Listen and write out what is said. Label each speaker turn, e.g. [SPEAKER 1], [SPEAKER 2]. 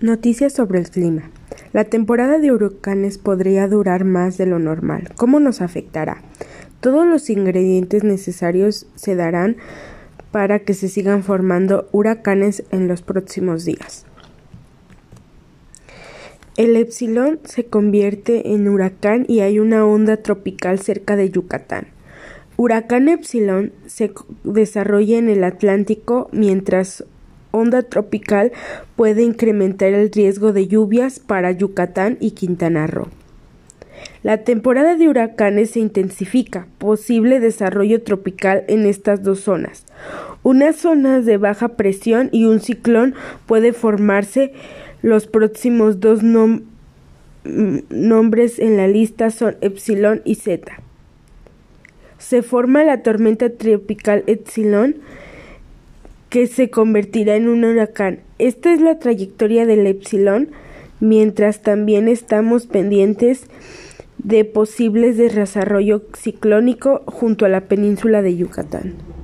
[SPEAKER 1] Noticias sobre el clima. La temporada de huracanes podría durar más de lo normal. ¿Cómo nos afectará? Todos los ingredientes necesarios se darán para que se sigan formando huracanes en los próximos días. El epsilon se convierte en huracán y hay una onda tropical cerca de Yucatán. Huracán epsilon se desarrolla en el Atlántico mientras onda tropical puede incrementar el riesgo de lluvias para Yucatán y Quintana Roo. La temporada de huracanes se intensifica, posible desarrollo tropical en estas dos zonas. Unas zonas de baja presión y un ciclón puede formarse. Los próximos dos nombres en la lista son Epsilon y Zeta. Se forma la tormenta tropical Epsilon que se convertirá en un huracán. Esta es la trayectoria del epsilon, mientras también estamos pendientes de posibles desarrollo ciclónico junto a la península de Yucatán.